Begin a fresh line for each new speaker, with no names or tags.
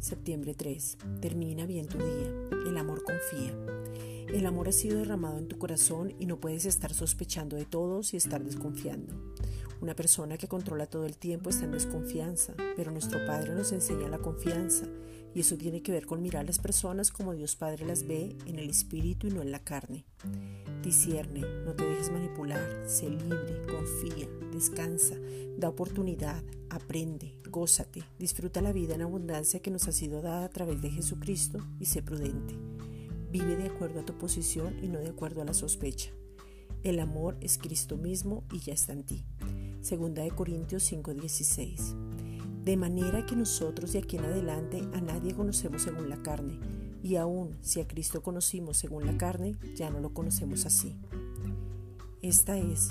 Septiembre 3. Termina bien tu día. El amor confía. El amor ha sido derramado en tu corazón y no puedes estar sospechando de todos y estar desconfiando. Una persona que controla todo el tiempo está en desconfianza, pero nuestro Padre nos enseña la confianza y eso tiene que ver con mirar a las personas como Dios Padre las ve en el espíritu y no en la carne. Discierne, no te dejes manipular, sé libre, confía, descansa, da oportunidad, aprende, gózate, disfruta la vida en abundancia que nos ha sido dada a través de Jesucristo y sé prudente. Vive de acuerdo a tu posición y no de acuerdo a la sospecha. El amor es Cristo mismo y ya está en ti. Segunda de Corintios 5:16. De manera que nosotros de aquí en adelante a nadie conocemos según la carne y aún si a Cristo conocimos según la carne, ya no lo conocemos así. Esta es